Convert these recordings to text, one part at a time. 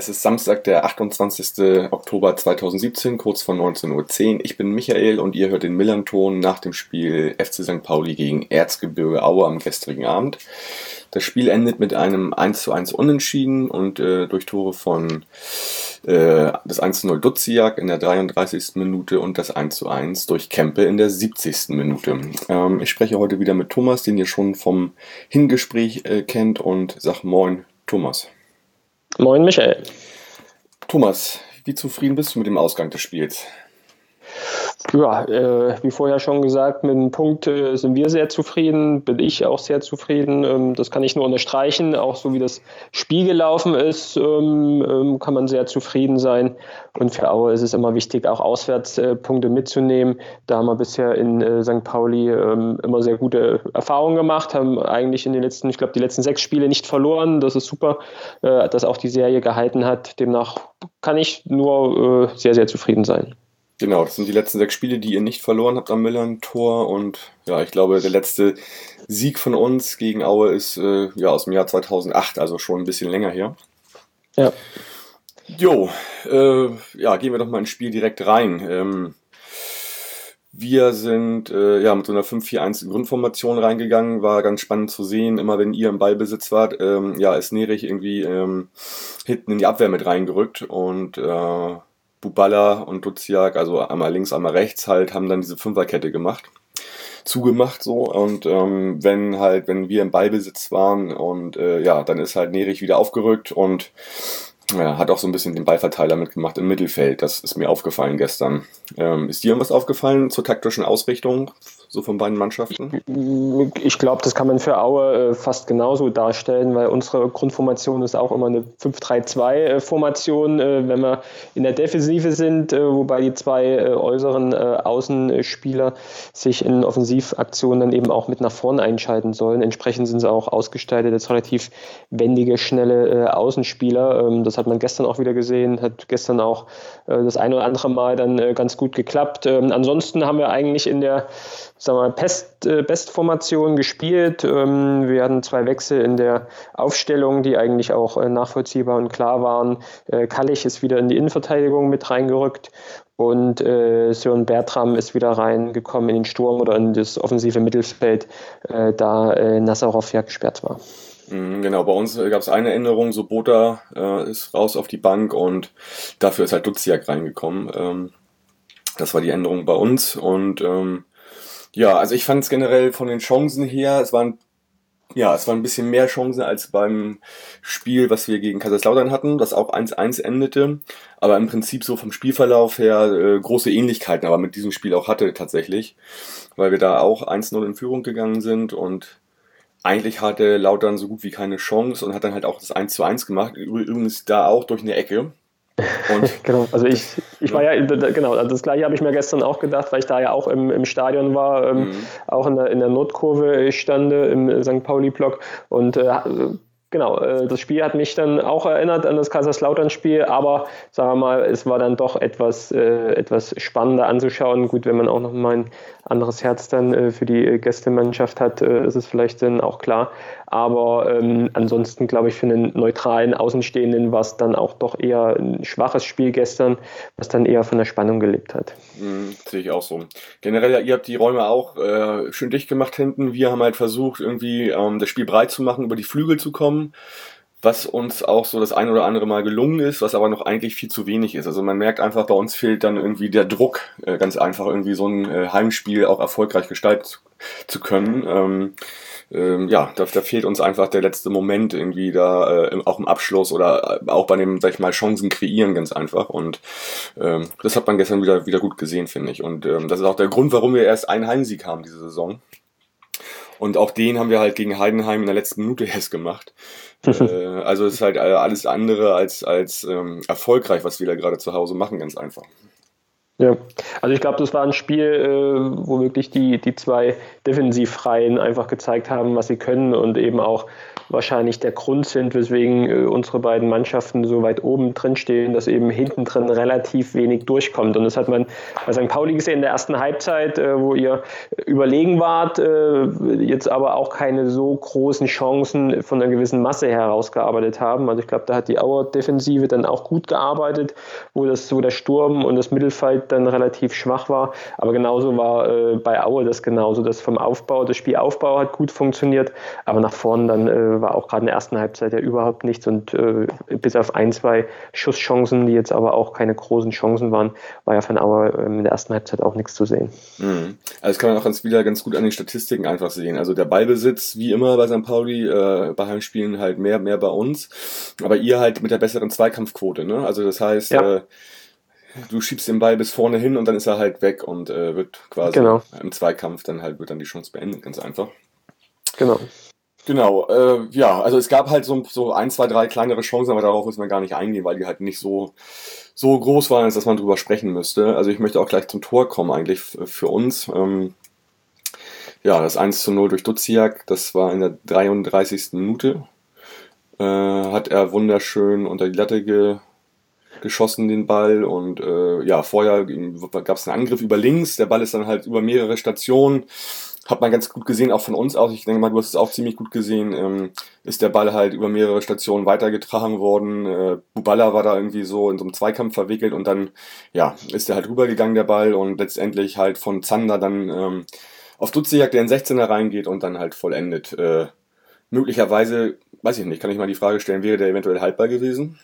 es ist Samstag, der 28. Oktober 2017, kurz vor 19.10 Uhr. Ich bin Michael und ihr hört den Millanton nach dem Spiel FC St. Pauli gegen Erzgebirge Aue am gestrigen Abend. Das Spiel endet mit einem 1 zu 1 Unentschieden und äh, durch Tore von äh, das 1 zu 0 Duziak in der 33. Minute und das 1 zu 1 durch Kempe in der 70. Minute. Ähm, ich spreche heute wieder mit Thomas, den ihr schon vom Hingespräch äh, kennt und sag Moin, Thomas. Moin Michael. Thomas, wie zufrieden bist du mit dem Ausgang des Spiels? Ja, äh, wie vorher schon gesagt, mit dem Punkt äh, sind wir sehr zufrieden, bin ich auch sehr zufrieden. Ähm, das kann ich nur unterstreichen. Auch so wie das Spiel gelaufen ist, ähm, ähm, kann man sehr zufrieden sein. Und für Aue ist es immer wichtig, auch Auswärtspunkte äh, mitzunehmen. Da haben wir bisher in äh, St. Pauli ähm, immer sehr gute Erfahrungen gemacht, haben eigentlich in den letzten, ich glaube, die letzten sechs Spiele nicht verloren. Das ist super, äh, dass auch die Serie gehalten hat. Demnach kann ich nur äh, sehr, sehr zufrieden sein. Genau, das sind die letzten sechs Spiele, die ihr nicht verloren habt am Millern-Tor. Und ja, ich glaube, der letzte Sieg von uns gegen Aue ist äh, ja aus dem Jahr 2008, also schon ein bisschen länger her. Ja. Jo, äh, ja, gehen wir doch mal ins Spiel direkt rein. Ähm, wir sind äh, ja mit so einer 5-4-1 Grundformation reingegangen, war ganz spannend zu sehen. Immer wenn ihr im Ballbesitz wart, ähm, ja, ist Nerich irgendwie ähm, hinten in die Abwehr mit reingerückt und äh, Bubala und Duziak, also einmal links, einmal rechts halt, haben dann diese Fünferkette gemacht, zugemacht so und ähm, wenn halt, wenn wir im Ballbesitz waren und äh, ja, dann ist halt Nerich wieder aufgerückt und ja, hat auch so ein bisschen den Ballverteiler mitgemacht im Mittelfeld. Das ist mir aufgefallen gestern. Ähm, ist dir irgendwas aufgefallen zur taktischen Ausrichtung so von beiden Mannschaften? Ich glaube, das kann man für Aue äh, fast genauso darstellen, weil unsere Grundformation ist auch immer eine 5-3-2-Formation, äh, wenn wir in der Defensive sind, äh, wobei die zwei äußeren Außenspieler sich in Offensivaktionen dann eben auch mit nach vorne einschalten sollen. Entsprechend sind sie auch ausgestaltet als relativ wendige, schnelle Außenspieler. Ähm, das hat man gestern auch wieder gesehen, hat gestern auch das ein oder andere Mal dann ganz gut geklappt. Ähm, ansonsten haben wir eigentlich in der sagen wir, Pest, äh, Bestformation gespielt. Ähm, wir hatten zwei Wechsel in der Aufstellung, die eigentlich auch äh, nachvollziehbar und klar waren. Äh, Kallich ist wieder in die Innenverteidigung mit reingerückt und äh, Sören Bertram ist wieder reingekommen in den Sturm oder in das offensive Mittelfeld, äh, da äh, Nazarov ja gesperrt war. Mhm, genau, bei uns gab es eine Änderung, so Bota äh, ist raus auf die Bank und dafür ist halt Duziak reingekommen. Ähm, das war die Änderung bei uns und ähm, ja, also ich fand es generell von den Chancen her, es waren ja, es waren ein bisschen mehr Chancen als beim Spiel, was wir gegen Kaiserslautern hatten, das auch 1-1 endete. Aber im Prinzip so vom Spielverlauf her äh, große Ähnlichkeiten, aber mit diesem Spiel auch hatte tatsächlich, weil wir da auch 1-0 in Führung gegangen sind und eigentlich hatte Lautern so gut wie keine Chance und hat dann halt auch das 1-1 gemacht. Übrigens da auch durch eine Ecke. Und genau, also ich, ich war ja, genau, also das gleiche habe ich mir gestern auch gedacht, weil ich da ja auch im, im Stadion war, ähm, mhm. auch in der, in der Nordkurve stande, im St. Pauli-Block und äh, genau, äh, das Spiel hat mich dann auch erinnert an das Kaiserslautern-Spiel, aber sagen wir mal, es war dann doch etwas, äh, etwas spannender anzuschauen. Gut, wenn man auch noch mal ein anderes Herz dann äh, für die Gästemannschaft hat, äh, ist es vielleicht dann auch klar. Aber ähm, ansonsten glaube ich, für einen neutralen Außenstehenden war es dann auch doch eher ein schwaches Spiel gestern, was dann eher von der Spannung gelebt hat. Mhm, sehe ich auch so. Generell, ihr habt die Räume auch äh, schön dicht gemacht hinten. Wir haben halt versucht, irgendwie ähm, das Spiel breit zu machen, über die Flügel zu kommen was uns auch so das ein oder andere Mal gelungen ist, was aber noch eigentlich viel zu wenig ist. Also man merkt einfach, bei uns fehlt dann irgendwie der Druck, äh, ganz einfach irgendwie so ein äh, Heimspiel auch erfolgreich gestalten zu, zu können. Ähm, ähm, ja, da, da fehlt uns einfach der letzte Moment irgendwie da, äh, auch im Abschluss oder äh, auch bei dem, sag ich mal, Chancen kreieren ganz einfach. Und ähm, das hat man gestern wieder, wieder gut gesehen, finde ich. Und ähm, das ist auch der Grund, warum wir erst einen Heimsieg haben diese Saison. Und auch den haben wir halt gegen Heidenheim in der letzten Minute erst gemacht. äh, also es ist halt alles andere als, als ähm, erfolgreich, was wir da gerade zu Hause machen, ganz einfach. Ja, also ich glaube, das war ein Spiel, äh, wo wirklich die, die zwei Defensivreihen einfach gezeigt haben, was sie können und eben auch wahrscheinlich der Grund sind, weswegen äh, unsere beiden Mannschaften so weit oben drin stehen, dass eben hinten drin relativ wenig durchkommt. Und das hat man bei St. Pauli gesehen in der ersten Halbzeit, äh, wo ihr überlegen wart, äh, jetzt aber auch keine so großen Chancen von einer gewissen Masse herausgearbeitet haben. Also ich glaube, da hat die Auer-Defensive dann auch gut gearbeitet, wo, das, wo der Sturm und das Mittelfeld dann relativ schwach war. Aber genauso war äh, bei Aue das genauso, dass vom Aufbau, das Spielaufbau hat gut funktioniert, aber nach vorne dann äh, war auch gerade in der ersten Halbzeit ja überhaupt nichts und äh, bis auf ein, zwei Schusschancen, die jetzt aber auch keine großen Chancen waren, war ja von Auer äh, in der ersten Halbzeit auch nichts zu sehen. Mhm. Also das kann man auch ganz wieder ganz gut an den Statistiken einfach sehen. Also der Ballbesitz, wie immer bei St. Pauli, äh, bei Heimspielen halt mehr, mehr bei uns, aber ihr halt mit der besseren Zweikampfquote, ne? Also das heißt, ja. Du schiebst den Ball bis vorne hin und dann ist er halt weg und äh, wird quasi genau. im Zweikampf dann halt wird dann die Chance beendet, ganz einfach. Genau. Genau, äh, ja, also es gab halt so, so ein, zwei, drei kleinere Chancen, aber darauf muss man gar nicht eingehen, weil die halt nicht so, so groß waren, dass man drüber sprechen müsste. Also ich möchte auch gleich zum Tor kommen eigentlich für uns. Ähm, ja, das 1 zu 0 durch Duziak, das war in der 33. Minute. Äh, hat er wunderschön unter die Latte ge, geschossen, den Ball. Und äh, ja, vorher gab es einen Angriff über links. Der Ball ist dann halt über mehrere Stationen hat man ganz gut gesehen, auch von uns aus, ich denke mal, du hast es auch ziemlich gut gesehen, ähm, ist der Ball halt über mehrere Stationen weitergetragen worden. Äh, Bubala war da irgendwie so in so einem Zweikampf verwickelt und dann, ja, ist er halt rübergegangen, der Ball, und letztendlich halt von Zander dann ähm, auf Dutzjak, der in 16er reingeht und dann halt vollendet. Äh, möglicherweise, weiß ich nicht, kann ich mal die Frage stellen, wäre der eventuell haltbar gewesen?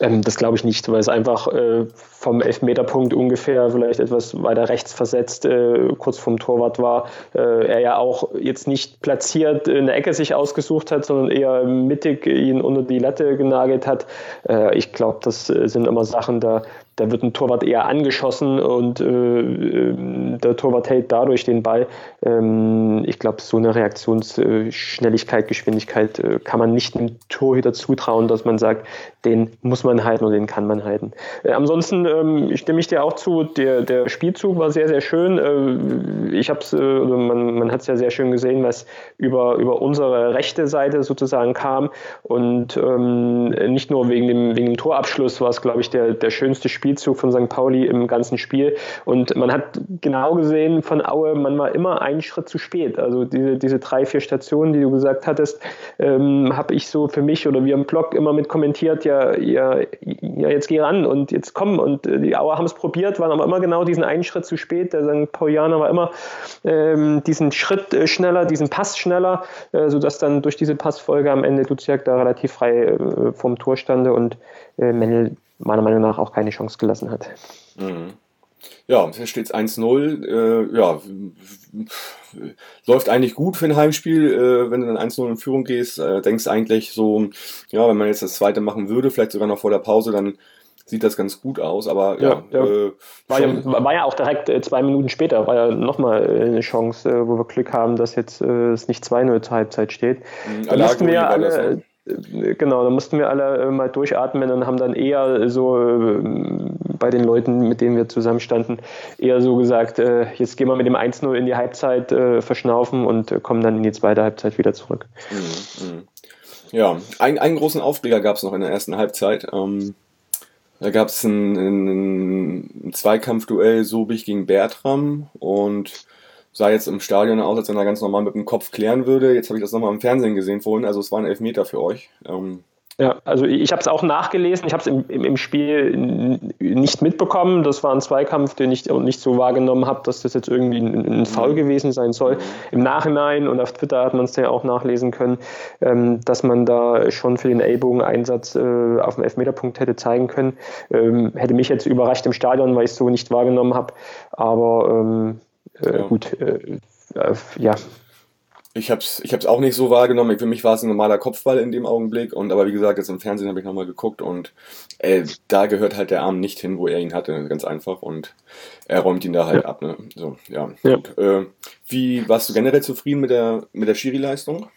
Ähm, das glaube ich nicht, weil es einfach äh, vom Elfmeterpunkt ungefähr vielleicht etwas weiter rechts versetzt, äh, kurz vom Torwart war. Äh, er ja auch jetzt nicht platziert in der Ecke sich ausgesucht hat, sondern eher mittig ihn unter die Latte genagelt hat. Äh, ich glaube, das äh, sind immer Sachen, da da wird ein Torwart eher angeschossen und äh, ähm, der Torwart hält dadurch den Ball. Ähm, ich glaube, so eine Reaktionsschnelligkeit, Geschwindigkeit äh, kann man nicht einem Torhüter zutrauen, dass man sagt, den muss man halten und den kann man halten. Äh, ansonsten ähm, stimme ich dir auch zu, der, der Spielzug war sehr, sehr schön. Äh, ich habe es, äh, man, man hat es ja sehr schön gesehen, was über, über unsere rechte Seite sozusagen kam und ähm, nicht nur wegen dem, wegen dem Torabschluss war es, glaube ich, der, der schönste Spiel Spielzug von St. Pauli im ganzen Spiel. Und man hat genau gesehen von Aue, man war immer einen Schritt zu spät. Also diese, diese drei, vier Stationen, die du gesagt hattest, ähm, habe ich so für mich oder wir im Blog immer mit kommentiert, ja, ja, ja jetzt geh ran und jetzt komm. Und äh, die Auer haben es probiert, waren aber immer genau diesen einen Schritt zu spät. Der St. Paulianer war immer ähm, diesen Schritt äh, schneller, diesen Pass schneller, äh, sodass dann durch diese Passfolge am Ende Luziak da relativ frei äh, vom Tor stande und äh, Mendel meiner Meinung nach auch keine Chance gelassen hat. Mhm. Ja, hier steht es 1-0. Äh, ja, läuft eigentlich gut für ein Heimspiel. Äh, wenn du dann 1-0 in Führung gehst, äh, denkst eigentlich so, ja, wenn man jetzt das zweite machen würde, vielleicht sogar noch vor der Pause, dann sieht das ganz gut aus. Aber ja, ja, ja. Äh, war, ja war, ja auch direkt äh, zwei Minuten später, war ja nochmal äh, eine Chance, wo wir Glück haben, dass jetzt es nicht 2-0 zur Halbzeit steht. Mhm, da mussten wir alle, das, ne? Genau, da mussten wir alle äh, mal durchatmen und haben dann eher so äh, bei den Leuten, mit denen wir zusammenstanden, eher so gesagt, äh, jetzt gehen wir mit dem 1-0 in die Halbzeit verschnaufen und kommen dann in die zweite Halbzeit wieder zurück. Mhm, mhm. Ja, ein, einen großen Aufreger gab es noch in der ersten Halbzeit. Ähm, da gab es ein, ein Zweikampfduell Sobich gegen Bertram und sah jetzt im Stadion aus, als wenn er ganz normal mit dem Kopf klären würde. Jetzt habe ich das nochmal im Fernsehen gesehen vorhin, also es war ein Elfmeter für euch. Ähm, ja, also ich habe es auch nachgelesen, ich habe es im, im, im, Spiel nicht mitbekommen. Das war ein Zweikampf, den ich nicht so wahrgenommen habe, dass das jetzt irgendwie ein, ein Foul gewesen sein soll. Mhm. Im Nachhinein und auf Twitter hat man es ja auch nachlesen können, ähm, dass man da schon für den Ellbogeneinsatz äh, auf dem Elfmeterpunkt hätte zeigen können. Ähm, hätte mich jetzt überrascht im Stadion, weil ich es so nicht wahrgenommen habe. Aber ähm, äh, ja. gut, äh, äh, ja. Ich habe es ich hab's auch nicht so wahrgenommen. Für mich war es ein normaler Kopfball in dem Augenblick. Und aber wie gesagt, jetzt im Fernsehen habe ich nochmal geguckt und äh, da gehört halt der Arm nicht hin, wo er ihn hatte. Ganz einfach. Und er räumt ihn da halt ja. ab. Ne? So, ja. ja. Äh, wie warst du generell zufrieden mit der, mit der Schiri-Leistung?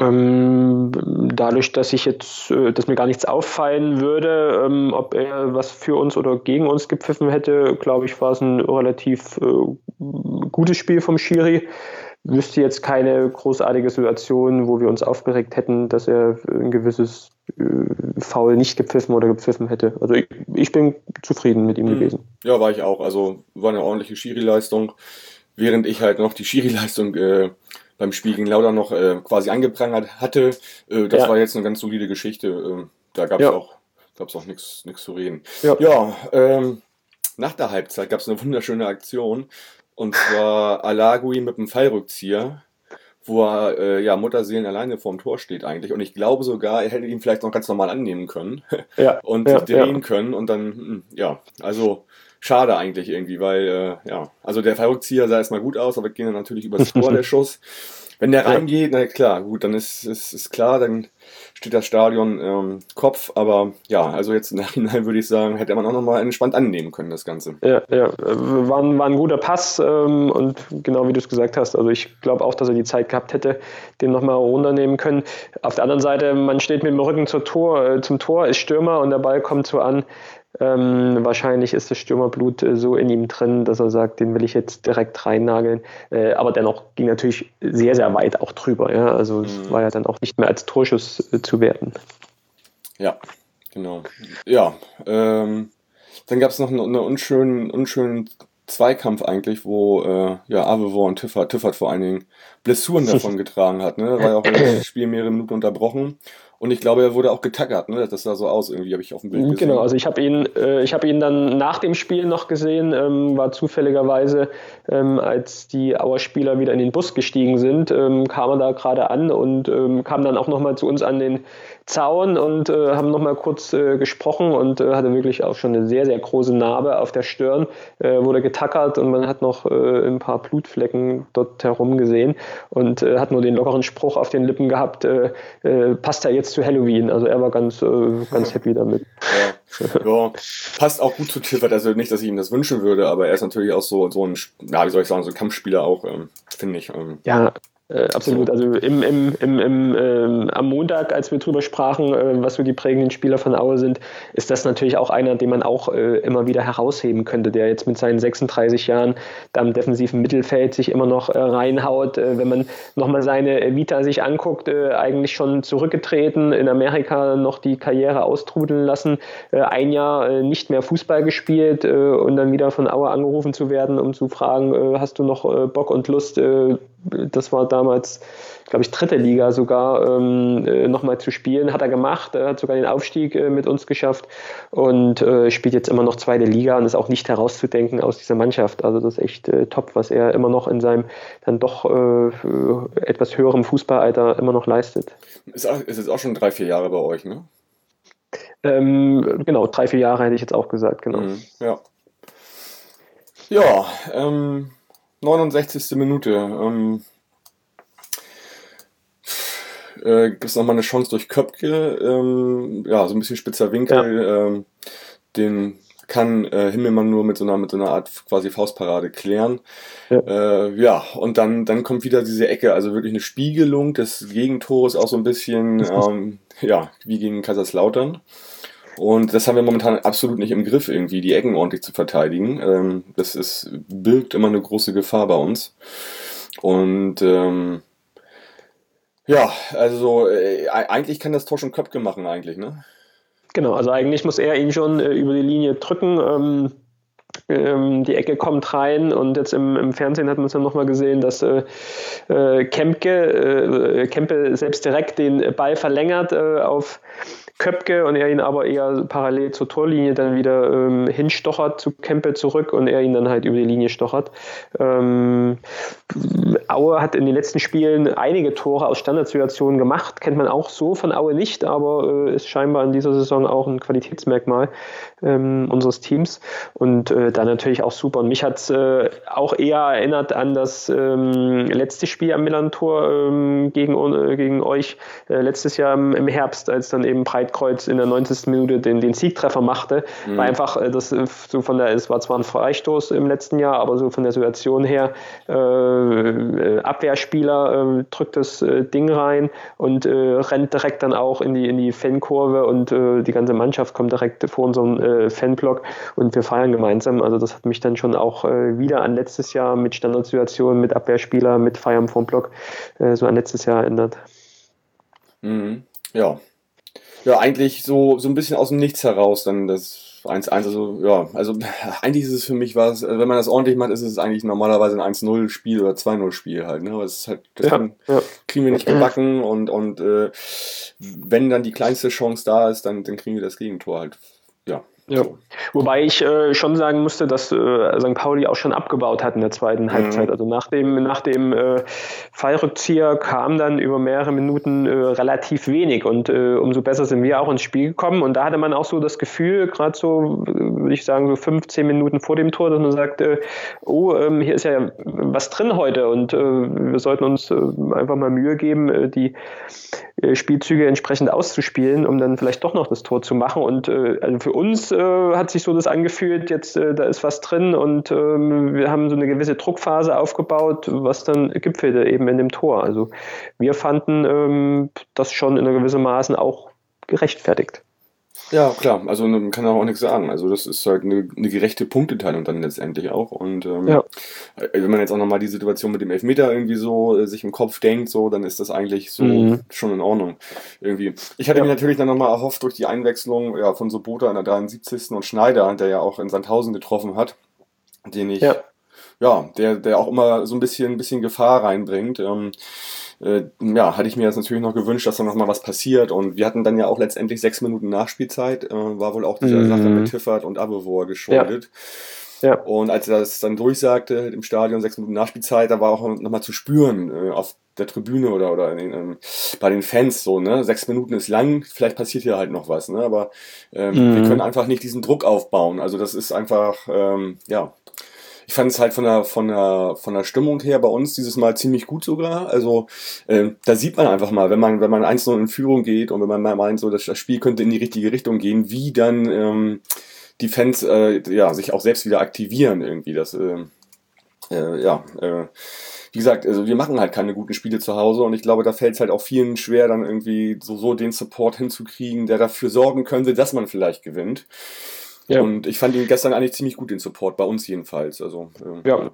Ähm, dadurch, dass ich jetzt, äh, dass mir gar nichts auffallen würde, ähm, ob er was für uns oder gegen uns gepfiffen hätte, glaube ich, war es ein relativ äh, gutes Spiel vom Schiri. Wüsste jetzt keine großartige Situation, wo wir uns aufgeregt hätten, dass er ein gewisses äh, Foul nicht gepfiffen oder gepfiffen hätte. Also ich, ich bin zufrieden mit ihm mhm. gewesen. Ja, war ich auch. Also war eine ordentliche Schiri-Leistung, während ich halt noch die Schiri-Leistung äh, beim Spiel gegen Lauda noch äh, quasi angeprangert hatte. Äh, das ja. war jetzt eine ganz solide Geschichte. Äh, da gab es ja. auch, gab's auch nichts zu reden. Ja, ja ähm, nach der Halbzeit gab es eine wunderschöne Aktion. Und zwar Alagui mit einem Fallrückzieher, wo er äh, ja Mutterseelen alleine vorm Tor steht eigentlich. Und ich glaube sogar, er hätte ihn vielleicht noch ganz normal annehmen können ja, und ja, sich drehen ja. können. Und dann, hm, ja, also schade eigentlich irgendwie, weil, äh, ja, also der Fallrückzieher sah erstmal gut aus, aber ging dann natürlich übers Tor der Schuss. Wenn der reingeht, na klar, gut, dann ist, ist, ist klar, dann steht das Stadion ähm, Kopf, aber ja, also jetzt im Nachhinein würde ich sagen, hätte man auch nochmal entspannt annehmen können, das Ganze. Ja, ja, war, ein, war ein guter Pass ähm, und genau wie du es gesagt hast, also ich glaube auch, dass er die Zeit gehabt hätte, den nochmal runternehmen können. Auf der anderen Seite, man steht mit dem Rücken zur Tor, äh, zum Tor, ist Stürmer und der Ball kommt so an, ähm, wahrscheinlich ist das Stürmerblut äh, so in ihm drin, dass er sagt, den will ich jetzt direkt reinnageln. Äh, aber dennoch ging natürlich sehr, sehr weit auch drüber. Ja? Also mhm. es war ja dann auch nicht mehr als Torschuss äh, zu werten. Ja, genau. Ja, ähm, dann gab es noch einen, einen, unschönen, unschönen Zweikampf eigentlich, wo äh, ja, Avevor und Tiffert, Tiffert vor allen Dingen Blessuren davon getragen hat. Ne? Da war ja auch das Spiel mehrere Minuten unterbrochen. Und ich glaube, er wurde auch getackert, ne? Das sah so aus, irgendwie habe ich auf dem Bild gesehen. Genau, also ich habe ihn, äh, ich habe ihn dann nach dem Spiel noch gesehen, ähm, war zufälligerweise, ähm, als die Auer Spieler wieder in den Bus gestiegen sind, ähm, kam er da gerade an und ähm, kam dann auch nochmal zu uns an den Zaun und äh, haben nochmal kurz äh, gesprochen und äh, hatte wirklich auch schon eine sehr, sehr große Narbe auf der Stirn, äh, wurde getackert und man hat noch äh, ein paar Blutflecken dort herum gesehen und äh, hat nur den lockeren Spruch auf den Lippen gehabt, passt er jetzt zu Halloween. Also er war ganz, ganz happy damit. Ja. ja. passt auch gut zu Clifford, also nicht, dass ich ihm das wünschen würde, aber er ist natürlich auch so, so ein, ja, wie soll ich sagen, so ein Kampfspieler auch, ähm, finde ich. Ähm. Ja, äh, absolut. Also im, im, im, im, ähm, am Montag, als wir drüber sprachen, äh, was so die prägenden Spieler von Aue sind, ist das natürlich auch einer, den man auch äh, immer wieder herausheben könnte, der jetzt mit seinen 36 Jahren da im defensiven Mittelfeld sich immer noch äh, reinhaut. Äh, wenn man nochmal seine Vita sich anguckt, äh, eigentlich schon zurückgetreten, in Amerika noch die Karriere austrudeln lassen, ein Jahr nicht mehr Fußball gespielt und dann wieder von Aue angerufen zu werden, um zu fragen, hast du noch Bock und Lust, das war damals, glaube ich, dritte Liga sogar, ähm, äh, nochmal zu spielen. Hat er gemacht, er hat sogar den Aufstieg äh, mit uns geschafft und äh, spielt jetzt immer noch zweite Liga und ist auch nicht herauszudenken aus dieser Mannschaft. Also das ist echt äh, top, was er immer noch in seinem dann doch äh, etwas höherem Fußballalter immer noch leistet. Ist, ist jetzt auch schon drei, vier Jahre bei euch, ne? Ähm, genau, drei, vier Jahre hätte ich jetzt auch gesagt, genau. Mhm, ja. Ja, ähm, 69. Minute. Ähm, äh, gibt es nochmal eine Chance durch Köpke. Ähm, ja, so ein bisschen spitzer Winkel. Ja. Ähm, den kann äh, Himmelmann nur mit so einer mit so einer Art quasi Faustparade klären. Ja, äh, ja und dann dann kommt wieder diese Ecke, also wirklich eine Spiegelung des Gegentores auch so ein bisschen ähm, ja wie gegen Kaiserslautern. Und das haben wir momentan absolut nicht im Griff, irgendwie die Ecken ordentlich zu verteidigen. Ähm, das ist, birgt immer eine große Gefahr bei uns. Und ähm, ja, also äh, eigentlich kann das Tor schon Köpke machen, eigentlich, ne? Genau, also eigentlich muss er ihn schon äh, über die Linie drücken. Ähm, ähm, die Ecke kommt rein und jetzt im, im Fernsehen hat man es dann nochmal gesehen, dass äh, äh Kempke, äh, Kempe selbst direkt den Ball verlängert äh, auf Köpke und er ihn aber eher parallel zur Torlinie dann wieder ähm, hinstochert zu Kempe zurück und er ihn dann halt über die Linie stochert. Ähm, Aue hat in den letzten Spielen einige Tore aus Standardsituationen gemacht, kennt man auch so von Aue nicht, aber äh, ist scheinbar in dieser Saison auch ein Qualitätsmerkmal ähm, unseres Teams und äh, dann natürlich auch super. Und mich hat es äh, auch eher erinnert an das ähm, letzte Spiel am Millantor ähm, gegen, äh, gegen euch äh, letztes Jahr im, im, Herbst, als dann eben Breit Weitkreuz in der 90. Minute den, den Siegtreffer machte. Mhm. War einfach, äh, das so von der, es war zwar ein Freistoß im letzten Jahr, aber so von der Situation her, äh, Abwehrspieler äh, drückt das äh, Ding rein und äh, rennt direkt dann auch in die, in die Fankurve und äh, die ganze Mannschaft kommt direkt vor unseren äh, Fanblock und wir feiern gemeinsam. Also das hat mich dann schon auch äh, wieder an letztes Jahr mit Standardsituationen, mit Abwehrspieler, mit Feiern vom Block äh, so an letztes Jahr erinnert. Mhm. Ja. Ja, eigentlich so, so ein bisschen aus dem Nichts heraus dann das 1-1. Also, ja, also eigentlich ist es für mich was, also wenn man das ordentlich macht, ist es eigentlich normalerweise ein 1-0-Spiel oder 2-0-Spiel halt. Ne? Aber es ist halt, das ja, ja. kriegen wir nicht gebacken und, und äh, wenn dann die kleinste Chance da ist, dann, dann kriegen wir das Gegentor halt. Ja, ja. Wobei ich äh, schon sagen musste, dass äh, St. Pauli auch schon abgebaut hat in der zweiten mhm. Halbzeit. Also nach dem, nach dem äh, Fallrückzieher kam dann über mehrere Minuten äh, relativ wenig und äh, umso besser sind wir auch ins Spiel gekommen. Und da hatte man auch so das Gefühl, gerade so, würde ich sagen, so 15 Minuten vor dem Tor, dass man sagt, äh, oh, ähm, hier ist ja was drin heute und wir sollten uns einfach mal Mühe geben, die Spielzüge entsprechend auszuspielen, um dann vielleicht doch noch das Tor zu machen. Und also für uns äh, hat sich so das angefühlt, jetzt äh, da ist was drin und ähm, wir haben so eine gewisse Druckphase aufgebaut, was dann gipfelte eben in dem Tor. Also wir fanden ähm, das schon in einer gewissen Maßen auch gerechtfertigt. Ja, klar, also man kann auch nichts sagen. Also das ist halt eine, eine gerechte Punkteteilung dann letztendlich auch. Und ähm, ja. Äh, wenn man jetzt auch nochmal die Situation mit dem Elfmeter irgendwie so äh, sich im Kopf denkt, so, dann ist das eigentlich so mhm. schon in Ordnung. Irgendwie. Ich hatte ja. mir natürlich dann nochmal erhofft durch die Einwechslung ja, von Sobota in der 73. und Schneider, der ja auch in Sandhausen getroffen hat, den ich, ja, ja der, der auch immer so ein bisschen, ein bisschen Gefahr reinbringt. Ähm, äh, ja, hatte ich mir jetzt natürlich noch gewünscht, dass da noch mal was passiert. Und wir hatten dann ja auch letztendlich sechs Minuten Nachspielzeit. Äh, war wohl auch dieser mhm. Sache mit Tiffert und Abevor geschuldet. Ja. ja. Und als er das dann durchsagte im Stadion, sechs Minuten Nachspielzeit, da war auch noch mal zu spüren äh, auf der Tribüne oder, oder den, ähm, bei den Fans so, ne? Sechs Minuten ist lang, vielleicht passiert hier halt noch was, ne? Aber ähm, mhm. wir können einfach nicht diesen Druck aufbauen. Also das ist einfach, ähm, ja, ich fand es halt von der, von, der, von der Stimmung her bei uns dieses Mal ziemlich gut sogar. Also äh, da sieht man einfach mal, wenn man, wenn man 1 in Führung geht und wenn man mal meint, so, dass das Spiel könnte in die richtige Richtung gehen, wie dann ähm, die Fans äh, ja, sich auch selbst wieder aktivieren irgendwie. Das, äh, äh, ja, äh, wie gesagt, also wir machen halt keine guten Spiele zu Hause und ich glaube, da fällt es halt auch vielen schwer, dann irgendwie so, so den Support hinzukriegen, der dafür sorgen könnte, dass man vielleicht gewinnt. Ja. Und ich fand ihn gestern eigentlich ziemlich gut, den Support, bei uns jedenfalls. Also, äh, ja,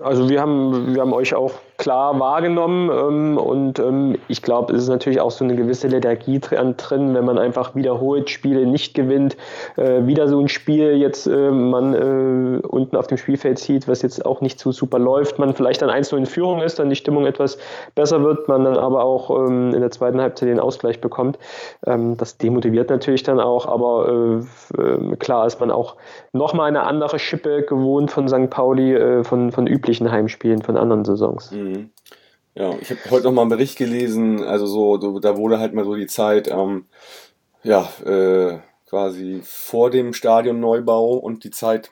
also wir haben, wir haben euch auch klar wahrgenommen ähm, und ähm, ich glaube, es ist natürlich auch so eine gewisse Lethargie drin, wenn man einfach wiederholt Spiele nicht gewinnt, äh, wieder so ein Spiel jetzt äh, man äh, unten auf dem Spielfeld sieht, was jetzt auch nicht so super läuft, man vielleicht dann einzeln in Führung ist, dann die Stimmung etwas besser wird, man dann aber auch ähm, in der zweiten Halbzeit den Ausgleich bekommt. Ähm, das demotiviert natürlich dann auch, aber äh, äh, klar ist man auch nochmal eine andere Schippe gewohnt von St. Pauli, äh, von, von üblichen Heimspielen, von anderen Saisons. Mhm. Ja, ich habe heute nochmal einen Bericht gelesen, also so, da wurde halt mal so die Zeit, ähm, ja, äh, quasi vor dem Stadionneubau und die Zeit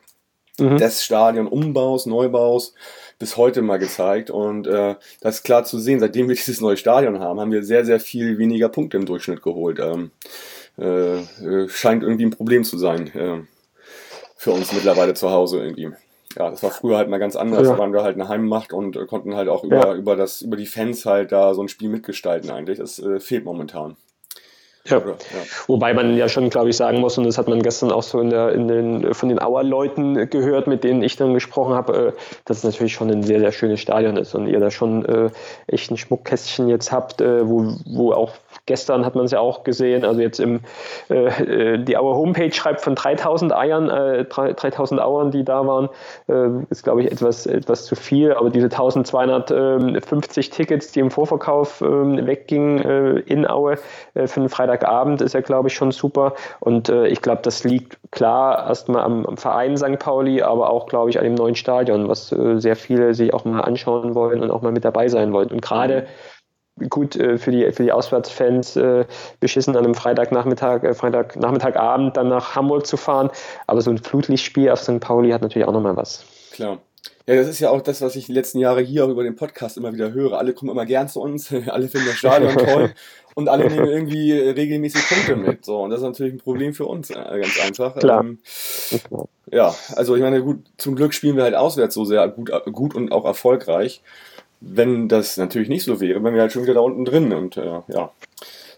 mhm. des Stadionumbaus, Neubaus bis heute mal gezeigt. Und äh, das ist klar zu sehen, seitdem wir dieses neue Stadion haben, haben wir sehr, sehr viel weniger Punkte im Durchschnitt geholt. Ähm, äh, äh scheint irgendwie ein Problem zu sein. Äh, für uns mittlerweile zu Hause irgendwie. Ja, das war früher halt mal ganz anders. Ja. Da waren wir halt eine Heimmacht und äh, konnten halt auch über, ja. über, das, über die Fans halt da so ein Spiel mitgestalten eigentlich. Das äh, fehlt momentan. Ja. ja. Wobei man ja schon, glaube ich, sagen muss, und das hat man gestern auch so in der, in den, von den Auer-Leuten gehört, mit denen ich dann gesprochen habe, äh, dass es natürlich schon ein sehr, sehr schönes Stadion ist und ihr da schon äh, echt ein Schmuckkästchen jetzt habt, äh, wo, wo auch Gestern hat man es ja auch gesehen, also jetzt im, äh, äh die Auer Homepage schreibt von 3000 Eiern, äh, 3000 Auern, die da waren, äh, ist glaube ich etwas, etwas zu viel, aber diese 1250 Tickets, die im Vorverkauf äh, weggingen äh, in Aue äh, für den Freitagabend, ist ja glaube ich schon super und äh, ich glaube, das liegt klar erstmal am, am, Verein St. Pauli, aber auch glaube ich an dem neuen Stadion, was äh, sehr viele sich auch mal anschauen wollen und auch mal mit dabei sein wollen und gerade gut äh, für die für die Auswärtsfans äh, beschissen an einem Freitagnachmittag, äh, Freitagnachmittagabend dann nach Hamburg zu fahren. Aber so ein Flutlichtspiel auf St. Pauli hat natürlich auch nochmal was. Klar. Ja, das ist ja auch das, was ich die letzten Jahre hier auch über den Podcast immer wieder höre. Alle kommen immer gern zu uns, alle finden das Stadion toll und alle nehmen irgendwie regelmäßig Punkte mit. So, und das ist natürlich ein Problem für uns, äh, ganz einfach. Klar. Ähm, ja, also ich meine, gut, zum Glück spielen wir halt auswärts so sehr gut, gut und auch erfolgreich. Wenn das natürlich nicht so wäre, wären wir halt schon wieder da unten drin und äh, ja,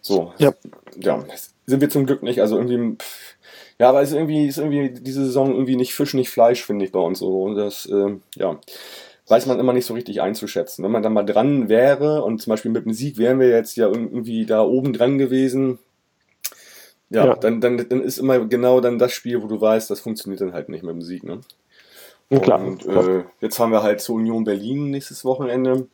so. Ja. ja, sind wir zum Glück nicht. Also irgendwie, pff, ja, aber es ist irgendwie, ist irgendwie diese Saison irgendwie nicht Fisch, nicht Fleisch, finde ich bei uns so. Und das, äh, ja, weiß man immer nicht so richtig einzuschätzen. Wenn man dann mal dran wäre und zum Beispiel mit dem Sieg wären wir jetzt ja irgendwie da oben dran gewesen, ja, Ja. Dann, dann, dann ist immer genau dann das Spiel, wo du weißt, das funktioniert dann halt nicht mit dem Sieg, ne? Klar. Und klar. äh, jetzt haben wir halt zur Union Berlin nächstes Wochenende.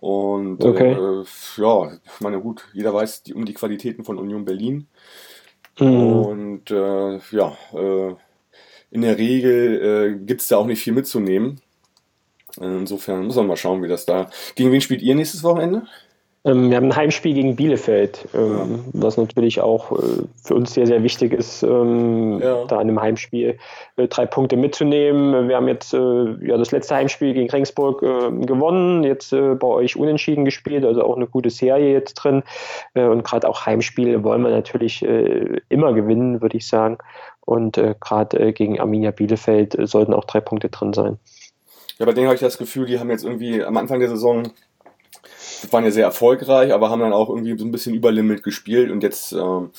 Und Okay. äh, ja, ich meine, gut, jeder weiß die, um die Qualitäten von Union Berlin. Mhm. Und äh, ja, äh, in der Regel äh, gibt es da auch nicht viel mitzunehmen. Äh, Insofern muss man mal schauen, wie das da. Gegen wen spielt ihr nächstes Wochenende? Ähm, wir haben ein Heimspiel gegen Bielefeld, ähm, was natürlich auch äh, für uns sehr, sehr wichtig ist, ähm, Ja. da in einem Heimspiel äh, drei Punkte mitzunehmen. Wir haben jetzt äh, ja, das letzte Heimspiel gegen Regensburg äh, gewonnen, jetzt äh, bei euch unentschieden gespielt, also auch eine gute Serie jetzt drin. Äh, und gerade auch Heimspiele wollen wir natürlich äh, immer gewinnen, würde ich sagen. Und gerade gegen Arminia Bielefeld sollten auch drei Punkte drin sein. Ja, bei denen habe ich das Gefühl, die haben jetzt irgendwie am Anfang der Saison waren ja sehr erfolgreich, aber haben dann auch irgendwie so ein bisschen über Limit gespielt und jetzt, ähm,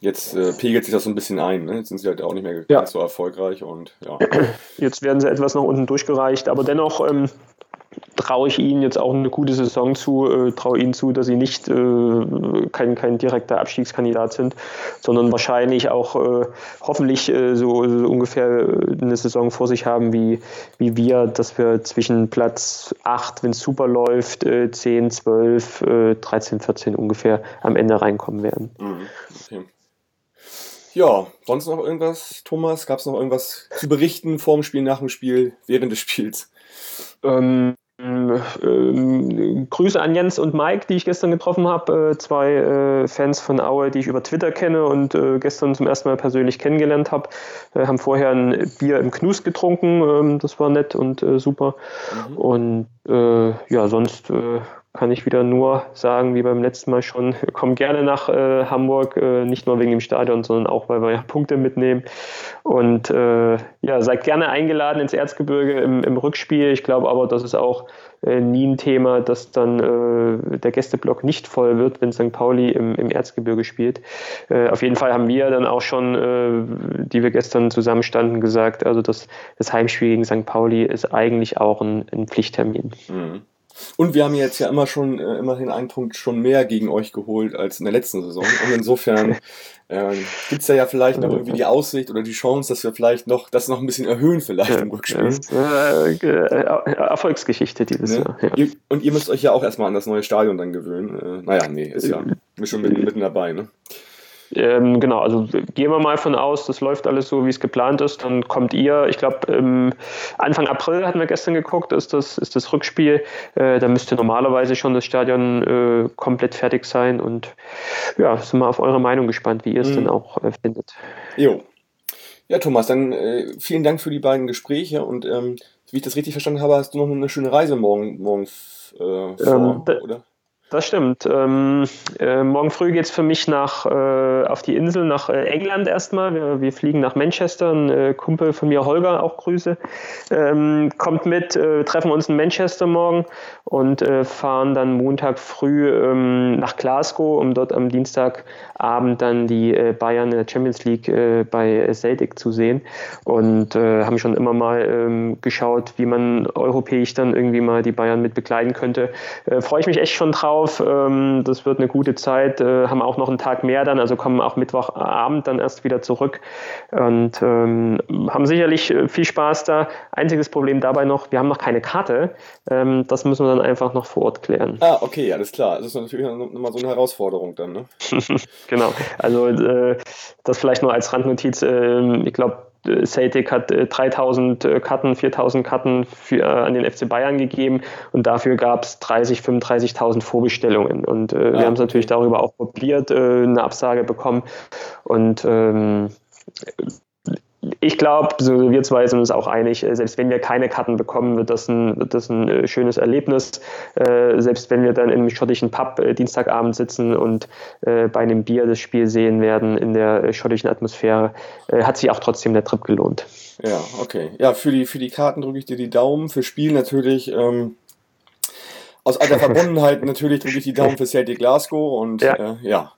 jetzt äh, pegelt sich das so ein bisschen ein. Ne? Jetzt sind sie halt auch nicht mehr Ja. ganz so erfolgreich und ja. Jetzt werden sie etwas nach unten durchgereicht, aber dennoch ähm, traue ich ihnen jetzt auch eine gute Saison zu, äh, traue ihnen zu, dass sie nicht äh, kein, kein direkter Abstiegskandidat sind, sondern wahrscheinlich auch äh, hoffentlich äh, so, so ungefähr äh, eine Saison vor sich haben wie, wie wir, dass wir zwischen Platz 8, wenn es super läuft, äh, 10, 12, äh, 13, 14 ungefähr am Ende reinkommen werden. Mhm, okay. Ja, sonst noch irgendwas, Thomas? Gab es noch irgendwas zu berichten vor dem Spiel, nach dem Spiel, während des Spiels? Ähm, ähm, Grüße an Jens und Mike, die ich gestern getroffen habe. Äh, zwei äh, Fans von Aue, die ich über Twitter kenne und äh, gestern zum ersten Mal persönlich kennengelernt habe. Äh, haben vorher ein Bier im Knus getrunken. Ähm, das war nett und äh, super. Mhm. Und äh, ja, sonst kann ich wieder nur sagen, wie beim letzten Mal schon, komm gerne nach äh, Hamburg, äh, nicht nur wegen dem Stadion, sondern auch, weil wir ja Punkte mitnehmen. Und äh, ja, seid gerne eingeladen ins Erzgebirge im, im Rückspiel. Ich glaube aber, das ist auch äh, nie ein Thema, dass dann äh, der Gästeblock nicht voll wird, wenn St. Pauli im, im Erzgebirge spielt. Äh, auf jeden Fall haben wir dann auch schon, die wir gestern zusammenstanden, gesagt, also das, das Heimspiel gegen St. Pauli ist eigentlich auch ein, ein Pflichttermin. Mhm. Und wir haben jetzt ja immer schon, äh, immerhin einen Punkt schon mehr gegen euch geholt als in der letzten Saison. Und insofern ähm, gibt es da ja vielleicht noch irgendwie die Aussicht oder die Chance, dass wir vielleicht noch das noch ein bisschen erhöhen vielleicht im Rückspiel. Das ist, äh, äh, Erfolgsgeschichte dieses Ne? Jahr. Ja. Und ihr müsst euch ja auch erstmal an das neue Stadion dann gewöhnen. Äh, naja, nee, ist ja schon mitten, mitten dabei, ne? Ähm, genau, also gehen wir mal von aus, das läuft alles so, wie es geplant ist. Dann kommt ihr, ich glaube, ähm, Anfang April hatten wir gestern geguckt, ist das, ist das Rückspiel. Äh, da müsste normalerweise schon das Stadion äh, komplett fertig sein. Und ja, sind wir auf eure Meinung gespannt, wie ihr es Mhm. denn auch äh, findet. Jo. Ja, Thomas, dann äh, vielen Dank für die beiden Gespräche und ähm, wie ich das richtig verstanden habe, hast du noch eine schöne Reise morgen, morgen äh, vor, Ähm, oder? Das stimmt. Ähm, äh, morgen früh geht es für mich nach, äh, auf die Insel, nach äh, England erstmal. Wir, wir fliegen nach Manchester. Ein äh, Kumpel von mir, Holger, auch Grüße, ähm, kommt mit, äh, treffen uns in Manchester morgen und äh, fahren dann Montag früh ähm, nach Glasgow, um dort am Dienstagabend dann die Bayern in der Champions League bei Celtic zu sehen. Und haben schon immer mal ähm, geschaut, wie man europäisch dann irgendwie mal die Bayern mit begleiten könnte. Freue ich mich echt schon drauf. Ähm, das wird eine gute Zeit. Äh, haben auch noch einen Tag mehr dann, also kommen auch Mittwochabend dann erst wieder zurück und ähm, haben sicherlich äh, viel Spaß da. Einziges Problem dabei noch, wir haben noch keine Karte. Ähm, das müssen wir dann einfach noch vor Ort klären. Ah, okay, alles klar. Das ist natürlich nochmal so eine Herausforderung dann, ne? Genau. Also äh, das vielleicht nur als Randnotiz. ähm, ich glaube, Celtic hat äh, 3000 äh, Karten, 4000 Karten für, äh, an den FC Bayern gegeben und dafür gab es 30, 35.000 Vorbestellungen. Und äh, wir Ah, haben es natürlich darüber auch probiert, äh, eine Absage bekommen. Und ähm, ich glaube, so wir zwei sind uns auch einig, äh, selbst wenn wir keine Karten bekommen, wird das ein, wird das ein äh, schönes Erlebnis. Äh, selbst wenn wir dann im schottischen Pub äh, Dienstagabend sitzen und äh, bei einem Bier das Spiel sehen werden in der äh, schottischen Atmosphäre, hat sich auch trotzdem der Trip gelohnt. Ja, okay. Ja, für die, für die Karten drücke ich dir die Daumen. Für Spiel natürlich ähm, aus alter Verbundenheit natürlich drücke ich die Daumen für Celtic Glasgow und ja, äh, ja.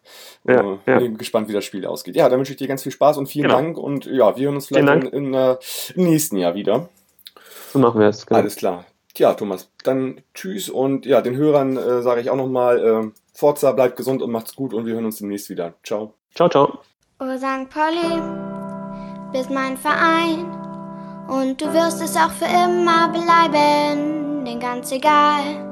Ja, äh, ja. bin gespannt, wie das Spiel ausgeht. Ja, dann wünsche ich dir ganz viel Spaß und vielen genau. Dank und ja, wir hören uns vielleicht in, in, uh, im nächsten Jahr wieder. So machen wir es. Genau. Alles klar. Tja, Thomas, dann tschüss und ja, den Hörern äh, sage ich auch nochmal, äh, Forza, bleibt gesund und macht's gut und wir hören uns demnächst wieder. Ciao. Ciao, ciao. Oh St. Pauli, bist mein Verein und du wirst es auch für immer bleiben, denn ganz egal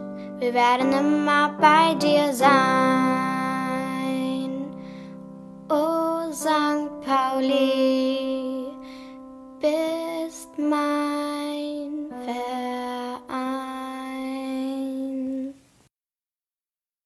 wir werden immer bei dir sein. O St. Pauli, bist mein Fels.